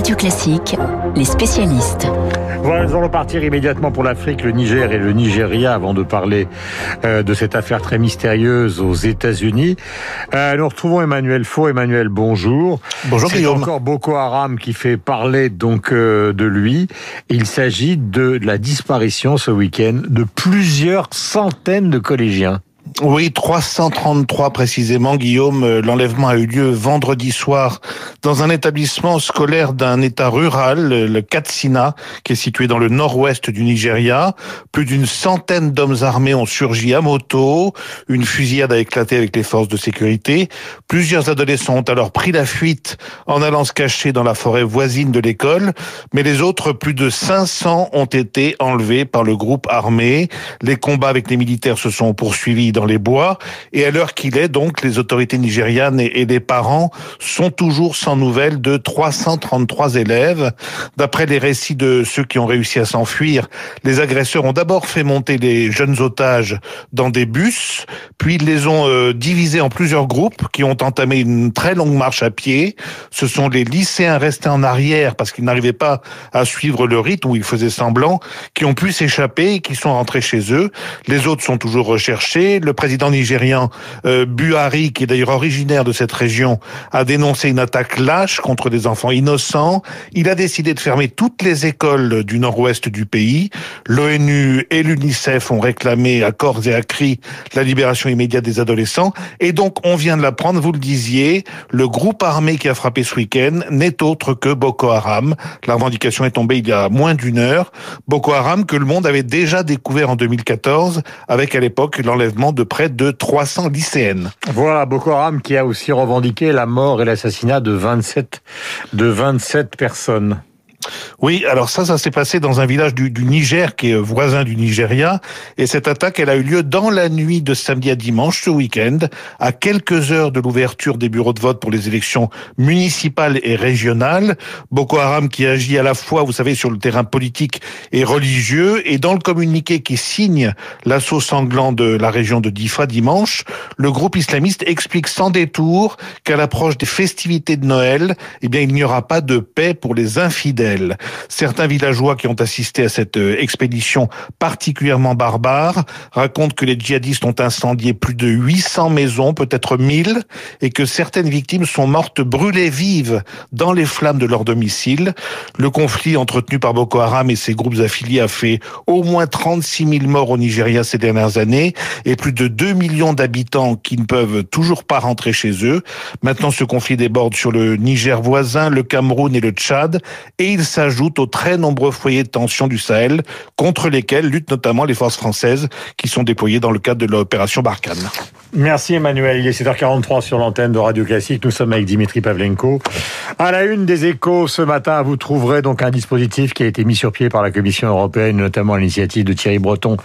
Radio Classique, les spécialistes. Voilà, nous allons partir immédiatement pour l'Afrique, le Niger et le Nigeria avant de parler euh, de cette affaire très mystérieuse aux États-Unis. Euh, nous retrouvons Emmanuel Faux. Emmanuel, bonjour. Bonjour C'est encore Boko Haram qui fait parler donc euh, de lui. Il s'agit de la disparition ce week-end de plusieurs centaines de collégiens. Oui, 333 précisément, Guillaume. Euh, L'enlèvement a eu lieu vendredi soir dans un établissement scolaire d'un État rural, le Katsina, qui est situé dans le nord-ouest du Nigeria. Plus d'une centaine d'hommes armés ont surgi à moto. Une fusillade a éclaté avec les forces de sécurité. Plusieurs adolescents ont alors pris la fuite en allant se cacher dans la forêt voisine de l'école. Mais les autres, plus de 500, ont été enlevés par le groupe armé. Les combats avec les militaires se sont poursuivis dans les bois. Et à l'heure qu'il est, donc, les autorités nigérianes et, les parents sont toujours sans nouvelles de 333 élèves. D'après les récits de ceux qui ont réussi à s'enfuir, les agresseurs ont d'abord fait monter les jeunes otages dans des bus, puis ils les ont euh, divisés en plusieurs groupes qui ont entamé une très longue marche à pied. Ce sont les lycéens restés en arrière parce qu'ils n'arrivaient pas à suivre le rythme où ils faisaient semblant, qui ont pu s'échapper et qui sont rentrés chez eux. Les autres sont toujours recherchés le président nigérian euh, Buhari, qui est d'ailleurs originaire de cette région, a dénoncé une attaque lâche contre des enfants innocents. Il a décidé de fermer toutes les écoles du nord-ouest du pays. L'ONU et l'UNICEF ont réclamé à corps et à cri la libération immédiate des adolescents. Et donc, on vient de l'apprendre, vous le disiez, le groupe armé qui a frappé ce week-end n'est autre que Boko Haram. La revendication est tombée il y a moins d'une heure. Boko Haram que le monde avait déjà découvert en 2014 avec à l'époque l'enlèvement de près de 300 lycéennes. Voilà, Boko Haram qui a aussi revendiqué la mort et l'assassinat de 27, de 27 personnes. Oui, alors ça, ça s'est passé dans un village du, Niger qui est voisin du Nigeria. Et cette attaque, elle a eu lieu dans la nuit de samedi à dimanche, ce week-end, à quelques heures de l'ouverture des bureaux de vote pour les élections municipales et régionales. Boko Haram qui agit à la fois, vous savez, sur le terrain politique et religieux. Et dans le communiqué qui signe l'assaut sanglant de la région de Difa dimanche, le groupe islamiste explique sans détour qu'à l'approche des festivités de Noël, eh bien, il n'y aura pas de paix pour les infidèles. Certains villageois qui ont assisté à cette euh, expédition particulièrement barbare racontent que les djihadistes ont incendié plus de 800 maisons, peut-être 1000, et que certaines victimes sont mortes brûlées vives dans les flammes de leur domicile. Le conflit entretenu par Boko Haram et ses groupes affiliés a fait au moins 36 000 morts au Nigeria ces dernières années et plus de 2 millions d'habitants qui ne peuvent toujours pas rentrer chez eux. Maintenant, ce conflit déborde sur le Niger voisin, le Cameroun et le Tchad et il s'ajoute aux très nombreux foyers de tension du Sahel, contre lesquels luttent notamment les forces françaises qui sont déployées dans le cadre de l'opération Barkhane. Merci Emmanuel. Il est 7h43 sur l'antenne de Radio Classique. Nous sommes avec Dimitri Pavlenko. À la une des échos ce matin, vous trouverez donc un dispositif qui a été mis sur pied par la Commission européenne, notamment à l'initiative de Thierry Breton,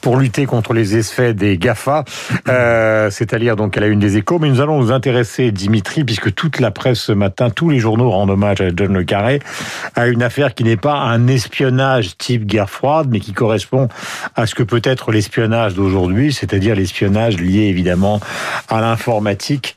pour lutter contre les effets des GAFA, euh, c'est-à-dire donc à la une des échos. Mais nous allons nous intéresser, Dimitri, puisque toute la presse ce matin, tous les journaux rendent hommage à John Le Carré, à une affaire qui n'est pas un espionnage type guerre froide, mais qui correspond à ce que peut être l'espionnage d'aujourd'hui, c'est-à-dire l'espionnage lié évidemment à l'informatique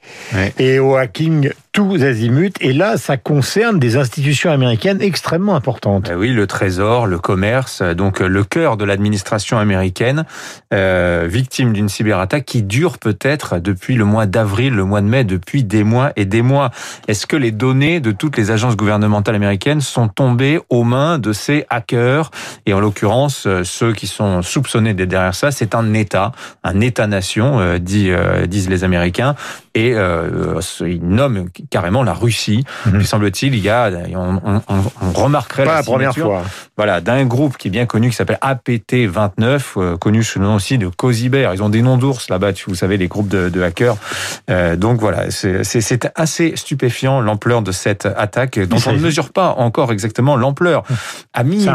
et au hacking tous azimuts. Et là, ça concerne des institutions américaines extrêmement importantes. Eh oui, le Trésor, le commerce, donc le cœur de l'administration américaine, euh, victime d'une cyberattaque qui dure peut-être depuis le mois d'avril, le mois de mai, depuis des mois et des mois. Est-ce que les données de toutes les agences gouvernementales américaines sont tombées aux mains de ces hackers? Et en l'occurrence, euh, ceux qui sont soupçonnés derrière ça, c'est un État, un État-nation, euh, euh, disent les Américains, et euh, ils nomment carrément la Russie. Mm semble-t-il, il y a, on, on, on remarquerait Pas la, première fois. Voilà, d'un groupe qui est bien connu, qui s'appelle APT29, euh, connu sous le nom aussi de Cosiber. Ils ont des noms d'ours là-bas, vous savez, les groupes de, de hackers. Euh, donc voilà, c'est assez stupéfiant l'ampleur de cette attaque, dont on ne mesure pas encore exactement l'ampleur.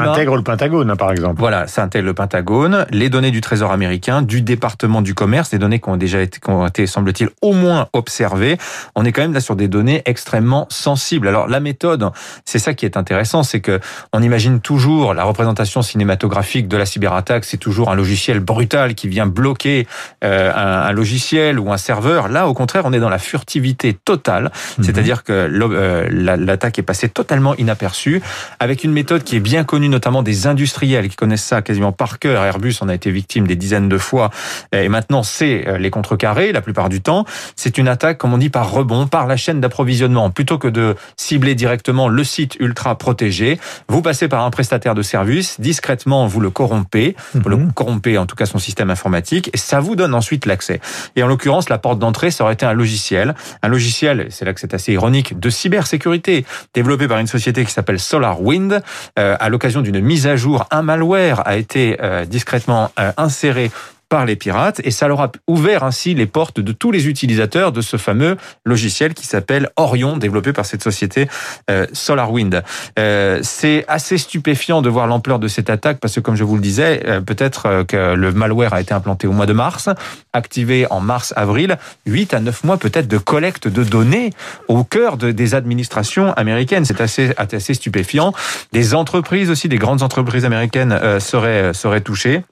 Ça intègre le Pentagone, hein, par exemple. Voilà, ça intègre le Pentagone, les données du Trésor américain, du département du commerce, des données qui ont déjà été, été semble-t-il, au moins observées. On est quand même là sur des données données extrêmement sensibles. Alors la méthode, c'est ça qui est intéressant, c'est que on imagine toujours la représentation cinématographique de la cyberattaque, c'est toujours un logiciel brutal qui vient bloquer euh, un, logiciel ou un serveur. Là, au contraire, on est dans la furtivité totale, mhm. c'est-à-dire que euh, l'attaque est passée totalement inaperçue, avec une méthode qui est bien connue, notamment des industriels qui connaissent ça quasiment par cœur. Airbus en a été victime des dizaines de fois, et maintenant c'est euh, les contrecarrés la plupart du temps. C'est une attaque, comme on dit, par rebond, par la chaîne d'approvisionnement. Plutôt que de cibler directement le site ultra protégé, vous passez par un prestataire de service, discrètement vous le corrompez, vous le mhm. corrompez en tout cas son système informatique, et ça vous donne ensuite l'accès. Et en l'occurrence, la porte d'entrée, ça aurait été un logiciel, un logiciel, c'est là que c'est assez ironique, de cybersécurité, développé par une société qui s'appelle SolarWind. Euh, à l'occasion d'une mise à jour, un malware a été euh, discrètement euh, inséré par les pirates et ça leur a ouvert ainsi les portes de tous les utilisateurs de ce fameux logiciel qui s'appelle Orion, développé par cette société euh, SolarWind. Euh, c'est assez stupéfiant de voir l'ampleur de cette attaque parce que, comme je vous le disais, euh, peut-être que le malware a été implanté au mois de mars, activé en mars-avril, 8 à 9 mois peut-être de collecte de données au cœur de, des administrations américaines. C'est assez, assez stupéfiant. Des entreprises aussi, des grandes entreprises américaines seraient, seraient touchées.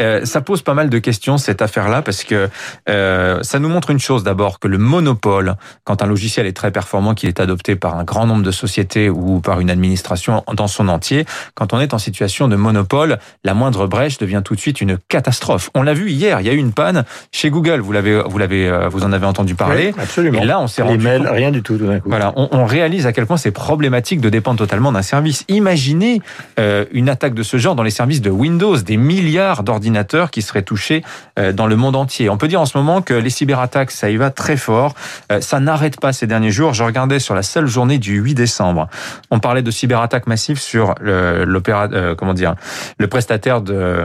Euh, ça pose pas mal de questions cette affaire-là parce que euh, ça nous montre une chose d'abord que le monopole, quand un logiciel est très performant, qu'il est adopté par un grand nombre de sociétés ou par une administration dans son entier, quand on est en situation de monopole, la moindre brèche devient tout de suite une catastrophe. On l'a vu hier, il y a eu une panne chez Google. Vous l'avez, vous l'avez, euh, vous en avez entendu parler. absolument. Et là, on s'est rendu mails, rien du tout. tout coup. Voilà, on, on, réalise à quel point c'est problématique de dépendre totalement d'un service. Imaginez euh, une attaque de ce genre dans les services de Windows, des milliards d'ordinateurs qui seraient touchés euh, dans le monde entier. On peut dire en ce moment que les cyberattaques, ça y va très fort. Euh, ça n'arrête pas ces derniers jours. Je regardais sur la seule journée du 8 décembre. On parlait de cyberattaques massives sur l'opéra, euh, comment dire, le prestataire de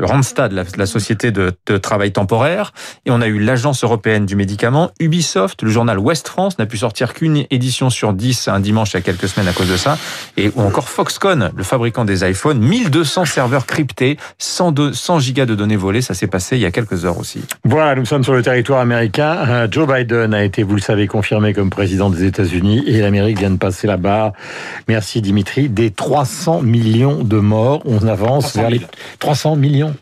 Randstad, la, société de, travail temporaire. Et on a eu l'agence européenne du médicament, Ubisoft, le journal Ouest France n'a pu sortir qu'une édition sur 10 un dimanche il y a quelques semaines à cause de ça. Et ou encore Foxconn, le fabricant des iPhones, 1200 serveurs cryptés 100, 100 gigas de données volées, ça s'est passé il y a quelques heures aussi. Voilà, nous sommes sur le territoire américain. Euh, Joe Biden a été, vous le savez, confirmé comme président des États-Unis et l'Amérique vient de passer la barre. Merci Dimitri. Des 300 millions de morts, on avance vers les 300 millions.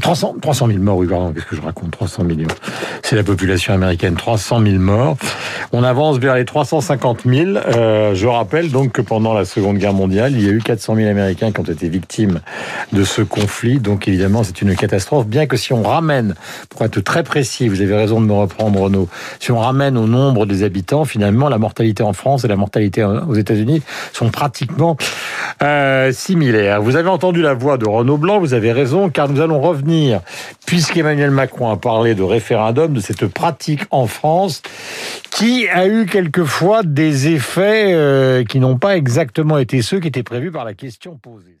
300, 300 000 morts, oui, pardon, qu'est-ce que je raconte 300 millions. C'est la population américaine, 300 000 morts. On avance vers les 350 000. Euh, je rappelle donc que pendant la Seconde Guerre mondiale, il y a eu 400 000 Américains qui ont été victimes de ce conflit. Donc évidemment, c'est une catastrophe. Bien que si on ramène, pour être très précis, vous avez raison de me reprendre Renaud, si on ramène au nombre des habitants, finalement, la mortalité en France et la mortalité aux États-Unis sont pratiquement euh, similaires. Vous avez entendu la voix de Renaud Blanc, vous avez raison, car nous allons revenir puisqu'Emmanuel Macron a parlé de référendum, de cette pratique en France, qui a eu quelquefois des effets euh, qui n'ont pas exactement été ceux qui étaient prévus par la question posée.